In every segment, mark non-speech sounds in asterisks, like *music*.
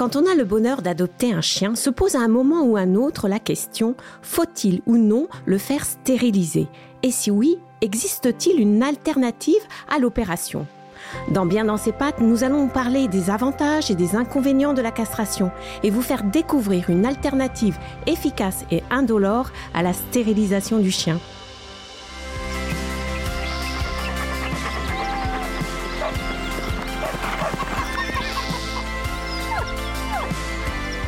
Quand on a le bonheur d'adopter un chien, se pose à un moment ou un autre la question faut-il ou non le faire stériliser? Et si oui, existe-t-il une alternative à l'opération? Dans Bien dans ses pattes, nous allons parler des avantages et des inconvénients de la castration et vous faire découvrir une alternative efficace et indolore à la stérilisation du chien.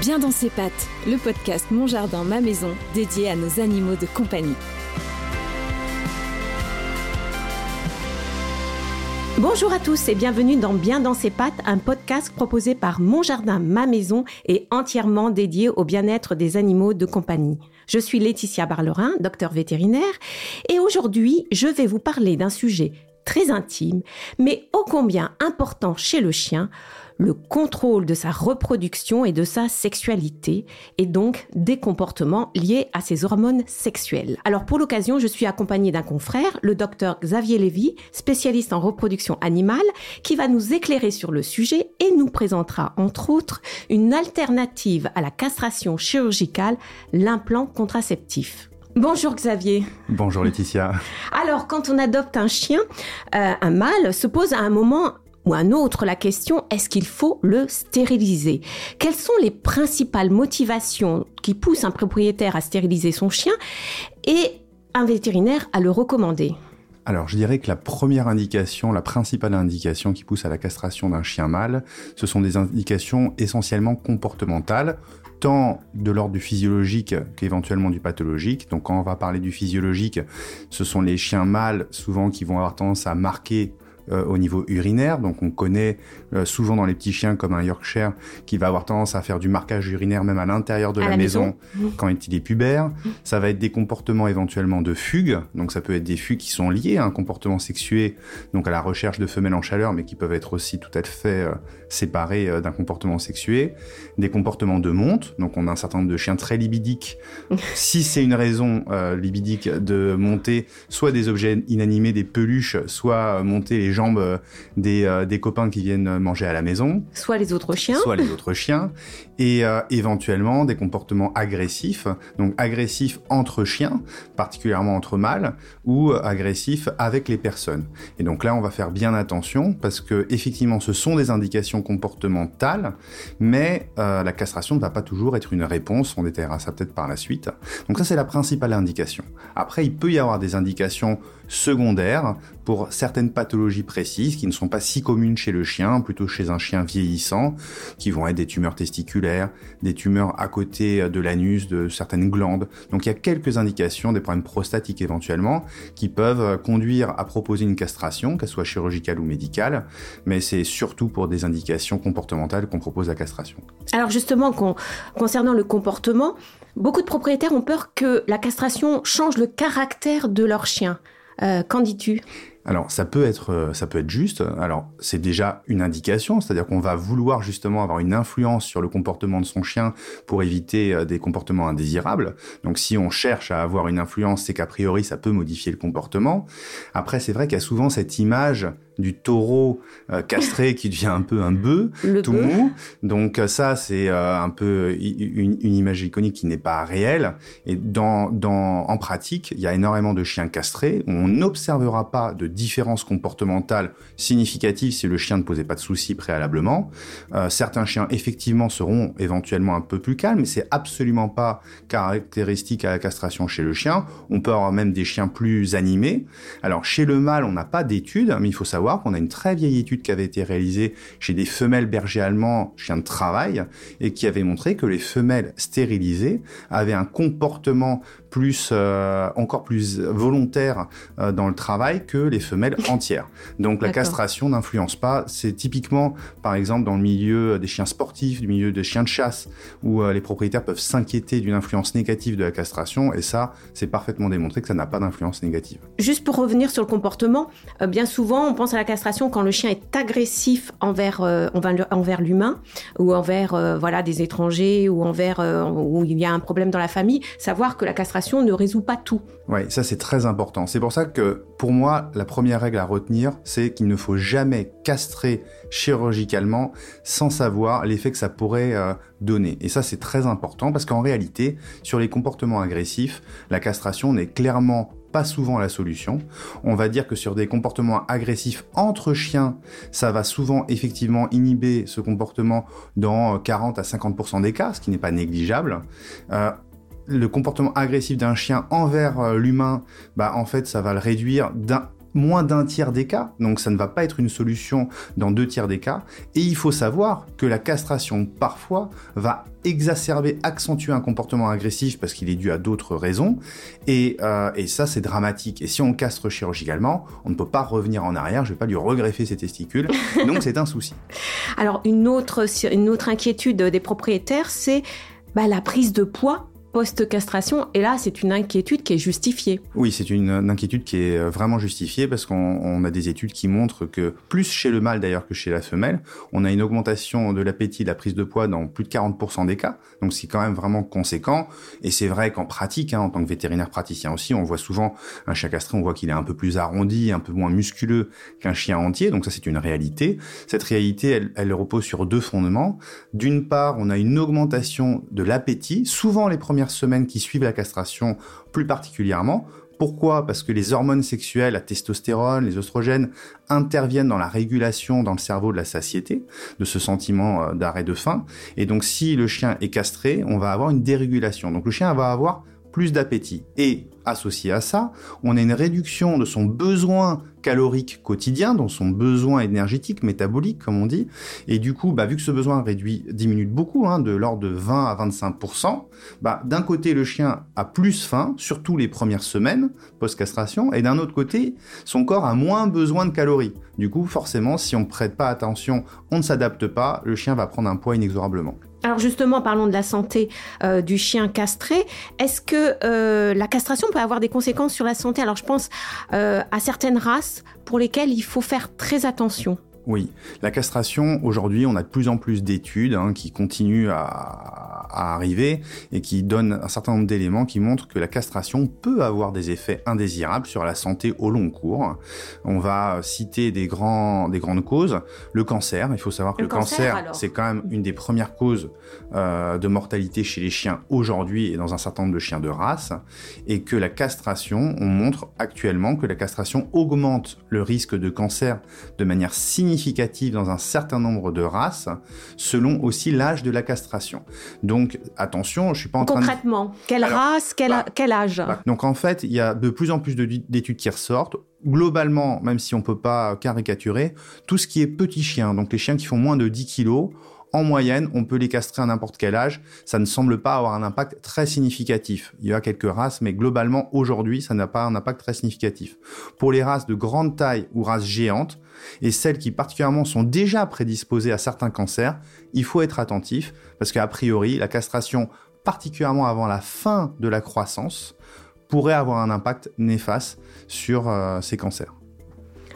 Bien dans ses pattes, le podcast Mon Jardin, ma maison, dédié à nos animaux de compagnie. Bonjour à tous et bienvenue dans Bien dans ses pattes, un podcast proposé par Mon Jardin, ma maison et entièrement dédié au bien-être des animaux de compagnie. Je suis Laetitia Barlerin, docteur vétérinaire, et aujourd'hui, je vais vous parler d'un sujet très intime, mais ô combien important chez le chien, le contrôle de sa reproduction et de sa sexualité, et donc des comportements liés à ses hormones sexuelles. Alors pour l'occasion, je suis accompagnée d'un confrère, le docteur Xavier Lévy, spécialiste en reproduction animale, qui va nous éclairer sur le sujet et nous présentera entre autres une alternative à la castration chirurgicale, l'implant contraceptif. Bonjour Xavier. Bonjour Laetitia. Alors, quand on adopte un chien, euh, un mâle se pose à un moment ou un autre la question est-ce qu'il faut le stériliser? Quelles sont les principales motivations qui poussent un propriétaire à stériliser son chien et un vétérinaire à le recommander? Alors, je dirais que la première indication, la principale indication qui pousse à la castration d'un chien mâle, ce sont des indications essentiellement comportementales, tant de l'ordre du physiologique qu'éventuellement du pathologique. Donc, quand on va parler du physiologique, ce sont les chiens mâles, souvent, qui vont avoir tendance à marquer euh, au niveau urinaire. Donc on connaît euh, souvent dans les petits chiens comme un Yorkshire qui va avoir tendance à faire du marquage urinaire même à l'intérieur de la, maison, quand il est pubère. Ça va être des comportements éventuellement de fugue. Donc ça peut être des fugues qui sont liées à un comportement sexué, donc à la recherche de femelles en chaleur, mais qui peuvent être aussi tout à fait euh, séparés d'un comportement sexué. Des comportements de monte. Donc on a un certain nombre de chiens très libidiques. *laughs* si c'est une raison libidique de monter soit des objets inanimés, des peluches, soit monter les jambes euh, des, euh, des, copains qui viennent manger à la maison. Soit les autres chiens. Soit les autres chiens. Et euh, éventuellement des comportements agressifs. Donc agressifs entre chiens, particulièrement entre mâles, ou agressifs avec les personnes. Et donc là, on va faire bien attention parce que effectivement, ce sont des indications comportementales, mais la castration ne va pas toujours être une réponse. On détaillera ça peut-être par la suite. Donc ça, c'est la principale indication. Après, il peut y avoir des indications secondaires pour certaines pathologies précises qui ne sont pas si communes chez le chien, plutôt chez un chien vieillissant, qui vont être des tumeurs testiculaires, des tumeurs à côté de l'anus, de certaines glandes. Donc il y a quelques indications, des problèmes prostatiques éventuellement, qui peuvent conduire à proposer une castration, qu'elle soit chirurgicale ou médicale, mais c'est surtout pour des indications comportementales qu'on propose la castration. Alors justement, concernant le comportement, beaucoup de propriétaires ont peur que la castration change le caractère de leur chien. Euh, qu'en dis-tu? Alors ça peut être euh, ça peut être juste. Alors c'est déjà une indication, c'est-à-dire qu'on va vouloir justement avoir une influence sur le comportement de son chien pour éviter euh, des comportements indésirables. Donc si on cherche à avoir une influence, c'est qu'a priori ça peut modifier le comportement. Après c'est vrai qu'il y a souvent cette image du taureau euh, castré qui devient un peu un bœuf tout mou. Donc ça, c'est euh, un peu une, image iconique qui n'est pas réelle. Et dans, dans, en pratique, il y a énormément de chiens castrés. On n'observera pas de différence comportementale significative si le chien ne posait pas de soucis préalablement. Euh, certains chiens, effectivement, seront éventuellement un peu plus calmes, mais c'est absolument pas caractéristique à la castration chez le chien. On peut avoir même des chiens plus animés. Alors chez le mâle, on n'a pas d'études, mais il faut savoir qu'on a une très vieille étude qui avait été réalisée chez des femelles bergers allemands, chiens de travail, et qui avait montré que les femelles stérilisées avaient un comportement plus, euh, encore plus volontaire euh, dans le travail que les femelles *laughs* entières. Donc la castration n'influence pas. C'est typiquement, par exemple, dans le milieu des chiens sportifs, du milieu des chiens de chasse, où euh, les propriétaires peuvent s'inquiéter d'une influence négative de la castration, et ça, c'est parfaitement démontré que ça n'a pas d'influence négative. Juste pour revenir sur le comportement, bien souvent, on pense à la castration quand le chien est agressif envers, envers l'humain, ou envers voilà, des étrangers, ou envers où il y a un problème dans la famille. Savoir que la castration ne résout pas tout. Oui, ça c'est très important. C'est pour ça que pour moi, la première règle à retenir, c'est qu'il ne faut jamais castrer chirurgicalement sans savoir l'effet que ça pourrait euh, donner. Et ça c'est très important parce qu'en réalité, sur les comportements agressifs, la castration n'est clairement pas souvent la solution. On va dire que sur des comportements agressifs entre chiens, ça va souvent effectivement inhiber ce comportement dans 40 à 50% des cas, ce qui n'est pas négligeable. Euh, le comportement agressif d'un chien envers euh, l'humain, bah en fait ça va le réduire d'un moins d'un tiers des cas, donc ça ne va pas être une solution dans deux tiers des cas. Et il faut savoir que la castration, parfois, va exacerber, accentuer un comportement agressif parce qu'il est dû à d'autres raisons. Et, euh, et ça, c'est dramatique. Et si on castre chirurgicalement, on ne peut pas revenir en arrière. Je ne vais pas lui regreffer ses testicules. *laughs* Donc c'est un souci. Alors une autre, une autre inquiétude des propriétaires, c'est bah, la prise de poids post-castration. Et là, c'est une inquiétude qui est justifiée. Oui, c'est une, inquiétude qui est euh, vraiment justifiée parce qu'on a des études qui montrent que, plus chez le mâle d'ailleurs que chez la femelle, on a une augmentation de l'appétit, de la prise de poids dans plus de 40% des cas. Donc c'est quand même vraiment conséquent. Et c'est vrai qu'en pratique, hein, en tant que vétérinaire praticien aussi, on voit souvent un chien castré, on voit qu'il est un peu plus arrondi, un peu moins musculeux qu'un chien entier. Donc ça, c'est une réalité. Cette réalité, elle, elle repose sur deux fondements. D'une part, on a une augmentation de l'appétit. Souvent, les premières semaines qui suivent la castration plus particulièrement. Pourquoi? Parce que les hormones sexuelles, la testostérone, les oestrogènes, interviennent dans la régulation dans le cerveau de la satiété, de ce sentiment euh, d'arrêt de faim. Et donc si le chien est castré, on va avoir une dérégulation. Donc le chien va avoir d'appétit. Et associé à ça, on a une réduction de son besoin calorique quotidien, dans son besoin énergétique, métabolique, comme on dit. Et du coup, bah, vu que ce besoin réduit, diminue beaucoup, hein, de l'ordre de 20 à 25%, bah, d'un côté, le chien a plus faim, surtout les premières semaines post-castration, et d'un autre côté, son corps a moins besoin de calories. Du coup, forcément, si on ne prête pas attention, on ne s'adapte pas, le chien va prendre un poids inexorablement. Alors justement, parlons de la santé euh, du chien castré. Est-ce que euh, la castration peut avoir des conséquences sur la santé? Alors je pense euh, à certaines races pour lesquelles il faut faire très attention. Oui, la castration, aujourd'hui, on a de plus en plus d'études hein, qui continuent à, arriver et qui donnent un certain nombre d'éléments qui montrent que la castration peut avoir des effets indésirables sur la santé au long cours. On va citer des, grands, des grandes causes. Le cancer, il faut savoir que le, cancer, c'est quand même une des premières causes euh, de mortalité chez les chiens aujourd'hui et dans un certain nombre de chiens de race. Et que la castration, on montre actuellement que la castration augmente le risque de cancer de manière significative significative dans un certain nombre de races, selon aussi l'âge de la castration. Donc attention, je suis pas en train Concrètement, quelle race, quel, bah, quel âge? bah, Donc en fait, il y a de plus en plus d'études qui ressortent globalement, même si on peut pas caricaturer, tout ce qui est petit chien, donc les chiens qui font moins de 10 kilos, en moyenne, on peut les castrer à n'importe quel âge. Ça ne semble pas avoir un impact très significatif. Il y a quelques races, mais globalement, aujourd'hui, ça n'a pas un impact très significatif. Pour les races de grande taille ou races géantes, et celles qui particulièrement sont déjà prédisposées à certains cancers, il faut être attentif, parce qu'a priori, la castration, particulièrement avant la fin de la croissance, pourrait avoir un impact néfaste sur euh, ces cancers.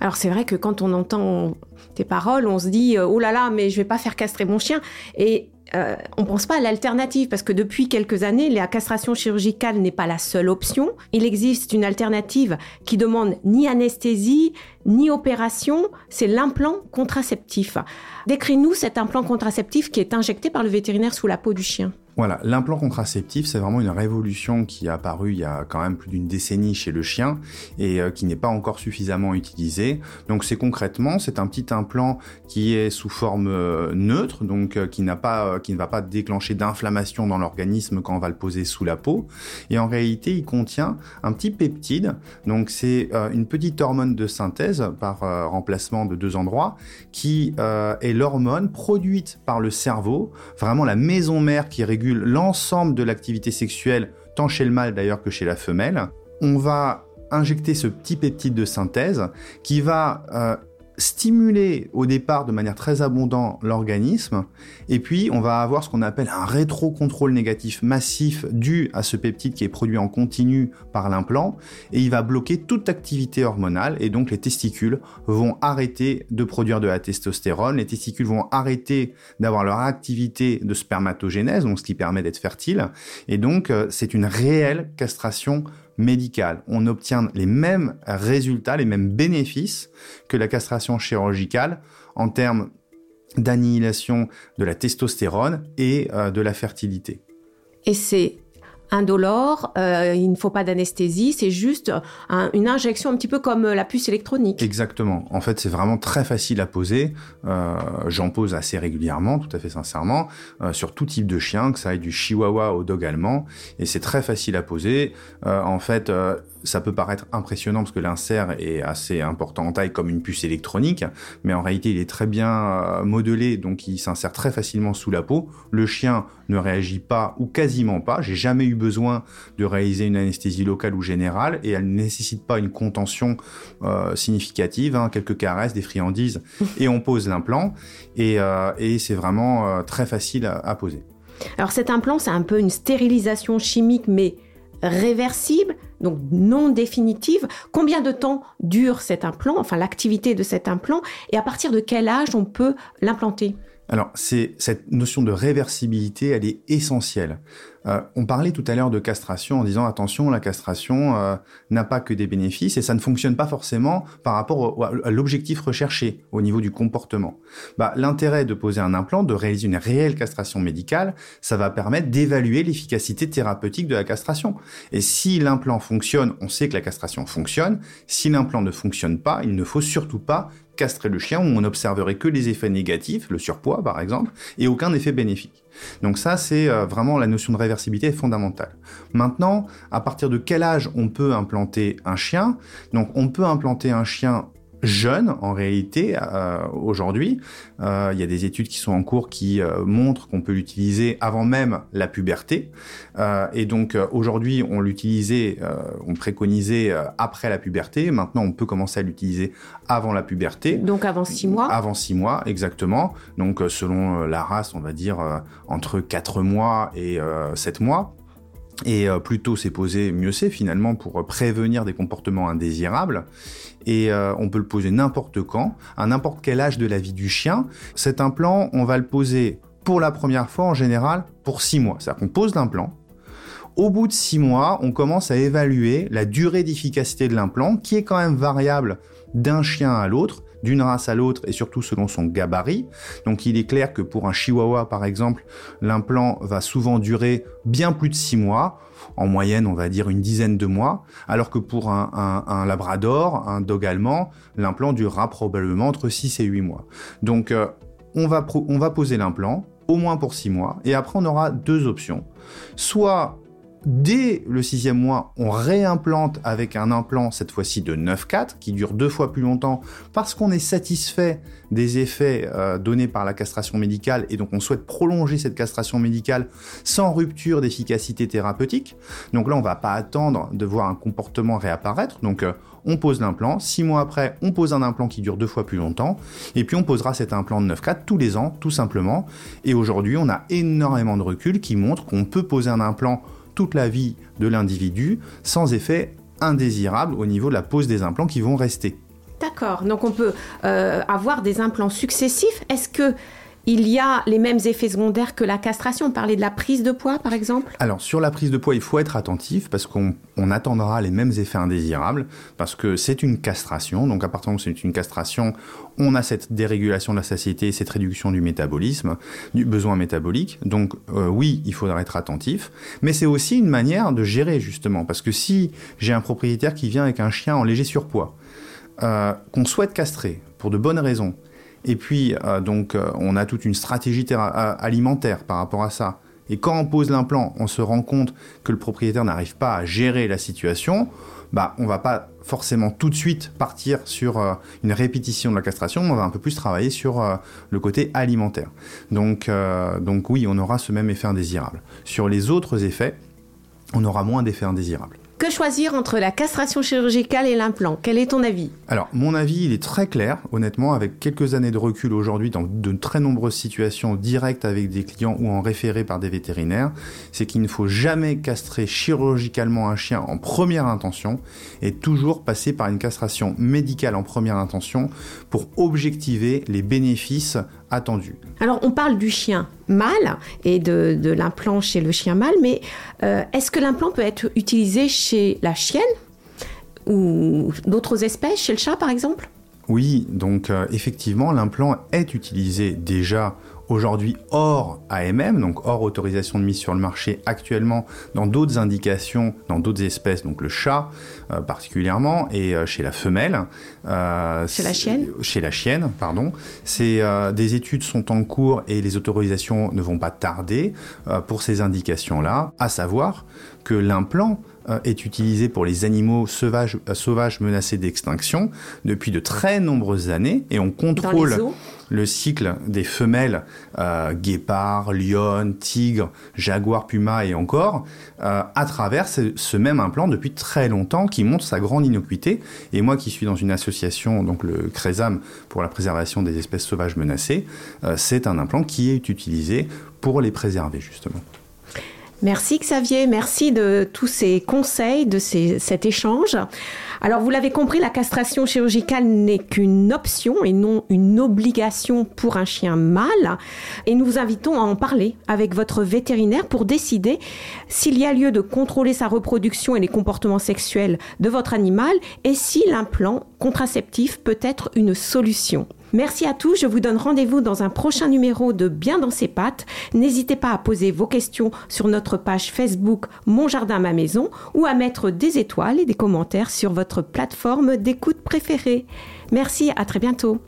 Alors c'est vrai que quand on entend tes paroles, on se dit euh, oh là là, mais je vais pas faire castrer mon chien. Et euh, on pense pas à l'alternative parce que depuis quelques années, la castration chirurgicale n'est pas la seule option. Il existe une alternative qui demande ni anesthésie ni opération, c'est l'implant contraceptif. Décris-nous cet implant contraceptif qui est injecté par le vétérinaire sous la peau du chien. Voilà, l'implant contraceptif, c'est vraiment une révolution qui est apparue il y a quand même plus d'une décennie chez le chien et euh, qui n'est pas encore suffisamment utilisé. Donc c'est concrètement, c'est un petit implant qui est sous forme euh, neutre, donc euh, qui n'a pas, qui ne va pas déclencher d'inflammation dans l'organisme quand on va le poser sous la peau. Et en réalité, il contient un petit peptide. Donc c'est une petite hormone de synthèse par remplacement de deux endroits qui est l'hormone produite par le cerveau, vraiment la maison mère qui régule l'ensemble de l'activité sexuelle, tant chez le mâle d'ailleurs que chez la femelle. On va injecter ce petit peptide de synthèse qui va euh, stimuler au départ de manière très abondante l'organisme, et puis on va avoir ce qu'on appelle un rétrocontrôle négatif massif dû à ce peptide qui est produit en continu par l'implant, et il va bloquer toute activité hormonale, et donc les testicules vont arrêter de produire de la testostérone, les testicules vont arrêter d'avoir leur activité de spermatogénèse, donc ce qui permet d'être fertile, et donc euh, c'est une réelle castration médicale. On obtient les mêmes résultats, les mêmes bénéfices que la castration chirurgicale en termes d'annihilation de la testostérone et euh, de la fertilité. Et c'est indolore, euh, il ne faut pas d'anesthésie, c'est juste une injection un petit peu comme la puce électronique. Exactement. En fait, c'est vraiment très facile à poser. Euh, j'en pose assez régulièrement, tout à fait sincèrement, sur tout type de chien, que ça aille du chihuahua au dog allemand, et c'est très facile à poser. en fait, ça peut paraître impressionnant parce que l'insert est assez important en taille comme une puce électronique, mais en réalité il est très bien euh, modelé, donc il s'insère très facilement sous la peau. Le chien ne réagit pas ou quasiment pas. J'ai jamais eu besoin de réaliser une anesthésie locale ou générale et elle ne nécessite pas une contention euh, significative, hein, quelques caresses, des friandises *laughs* et on pose l'implant et, euh, c'est vraiment très facile à poser. Alors cet implant, c'est un peu une stérilisation chimique, mais réversible, donc non définitive. Combien de temps dure cet implant, enfin l'activité de cet implant, et à partir de quel âge on peut l'implanter? Alors, cette notion de réversibilité, elle est essentielle. Euh, on parlait tout à l'heure de castration en disant attention, la castration euh, n'a pas que des bénéfices et ça ne fonctionne pas forcément par rapport à l'objectif recherché au niveau du comportement. Bah, l'intérêt de poser un implant, de réaliser une réelle castration médicale, ça va permettre d'évaluer l'efficacité thérapeutique de la castration. Et si l'implant fonctionne, on sait que la castration fonctionne. Si l'implant ne fonctionne pas, il ne faut surtout pas castrer le chien où on n'observerait que les effets négatifs, le surpoids par exemple, et aucun effet bénéfique. Donc ça, c'est euh, vraiment la notion de réversibilité fondamentale. Maintenant, à partir de quel âge on peut implanter un chien? Donc on peut implanter un chien jeune en réalité euh, aujourd'hui. Euh, il y a des études qui sont en cours qui euh, montrent qu'on peut l'utiliser avant même la puberté. et donc aujourd'hui on l'utilisait, on préconisait après la puberté. Maintenant on peut commencer à l'utiliser avant la puberté. Donc avant six mois. Avant six mois exactement. Donc selon la race on va dire entre quatre mois et sept mois. Et plus tôt c'est posé, mieux c'est finalement pour prévenir des comportements indésirables et euh, on peut le poser n'importe quand, à n'importe quel âge de la vie du chien. Cet implant, on va le poser pour la première fois en général pour six mois. C'est-à-dire qu'on pose l'implant. Au bout de six mois, on commence à évaluer la durée d'efficacité de l'implant, qui est quand même variable d'un chien à l'autre d'une race à l'autre et surtout selon son gabarit. Donc il est clair que pour un chihuahua par exemple, l'implant va souvent durer bien plus de six mois, en moyenne on va dire une dizaine de mois, alors que pour un, labrador, un dog allemand, l'implant durera probablement entre 6 et 8 mois. Donc euh, on, va on va poser l'implant, au moins pour six mois, et après on aura deux options. Soit Dès le sixième mois, on réimplante avec un implant, cette fois-ci de 9,4, qui dure deux fois plus longtemps, parce qu'on est satisfait des effets euh, donnés par la castration médicale, et donc on souhaite prolonger cette castration médicale sans rupture d'efficacité thérapeutique. Donc là, on va pas attendre de voir un comportement réapparaître. Donc euh, on pose l'implant, six mois après, on pose un implant qui dure deux fois plus longtemps, et puis on posera cet implant de 9,4 tous les ans, tout simplement. Et aujourd'hui, on a énormément de recul qui montre qu'on peut poser un implant toute la vie de l'individu sans effet indésirable au niveau de la pose des implants qui vont rester. D'accord, donc on peut euh, avoir des implants successifs. Est-ce que il y a les mêmes effets secondaires que la castration. On parlait de la prise de poids, par exemple Alors, sur la prise de poids, il faut être attentif parce qu'on attendra les mêmes effets indésirables parce que c'est une castration. Donc, à partir du moment où c'est une castration, on a cette dérégulation de la satiété, cette réduction du métabolisme, du besoin métabolique. Donc, euh, oui, il faudra être attentif. Mais c'est aussi une manière de gérer, justement. Parce que si j'ai un propriétaire qui vient avec un chien en léger surpoids, euh, qu'on souhaite castrer pour de bonnes raisons, et puis, euh, donc, euh, on a toute une stratégie alimentaire par rapport à ça. Et quand on pose l'implant, on se rend compte que le propriétaire n'arrive pas à gérer la situation. Bah, on va pas forcément tout de suite partir sur euh, une répétition de la castration, on va un peu plus travailler sur le côté alimentaire. Donc, donc oui, on aura ce même effet indésirable. Sur les autres effets, on aura moins d'effets indésirables. Que choisir entre la castration chirurgicale et l'implant? Quel est ton avis? Alors, mon avis, il est très clair, honnêtement, avec quelques années de recul aujourd'hui dans de très nombreuses situations directes avec des clients ou en référé par des vétérinaires, c'est qu'il ne faut jamais castrer chirurgicalement un chien en première intention et toujours passer par une castration médicale en première intention pour objectiver les bénéfices Alors, on parle du chien mâle et de, l'implant chez le chien mâle, mais euh, est-ce que l'implant peut être utilisé chez la chienne ou d'autres espèces, chez le chat par exemple? Oui, donc euh, effectivement, l'implant est utilisé déjà aujourd'hui hors AMM, donc hors autorisation de mise sur le marché actuellement dans d'autres indications, dans d'autres espèces, donc le chat euh, particulièrement, et euh, chez la femelle. Euh, chez la chienne? Chez la chienne, pardon. C'est, des études sont en cours et les autorisations ne vont pas tarder pour ces indications-là, à savoir que l'implant est utilisé pour les animaux sauvages, sauvages menacés d'extinction depuis de très nombreuses années et on contrôle le cycle des femelles euh, guépards, lions, tigres, jaguars, pumas et encore euh, à travers ce, même implant depuis très longtemps qui montre sa grande innocuité. Et moi qui suis dans une association, donc le CRESAM pour la préservation des espèces sauvages menacées, euh, c'est un implant qui est utilisé pour les préserver justement. Merci Xavier, merci de tous ces conseils, de cet échange. Alors vous l'avez compris, la castration chirurgicale n'est qu'une option et non une obligation pour un chien mâle. Et nous vous invitons à en parler avec votre vétérinaire pour décider s'il y a lieu de contrôler sa reproduction et les comportements sexuels de votre animal et si l'implant contraceptif peut être une solution. Merci à tous. Je vous donne rendez-vous dans un prochain numéro de Bien dans ses pattes. N'hésitez pas à poser vos questions sur notre page Facebook Mon Jardin, ma maison ou à mettre des étoiles et des commentaires sur votre plateforme d'écoute préférée. Merci, à très bientôt.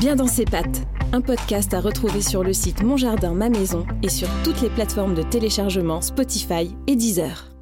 Bien dans ses pattes, un podcast à retrouver sur le site Mon Jardin, ma maison et sur toutes les plateformes de téléchargement Spotify et Deezer.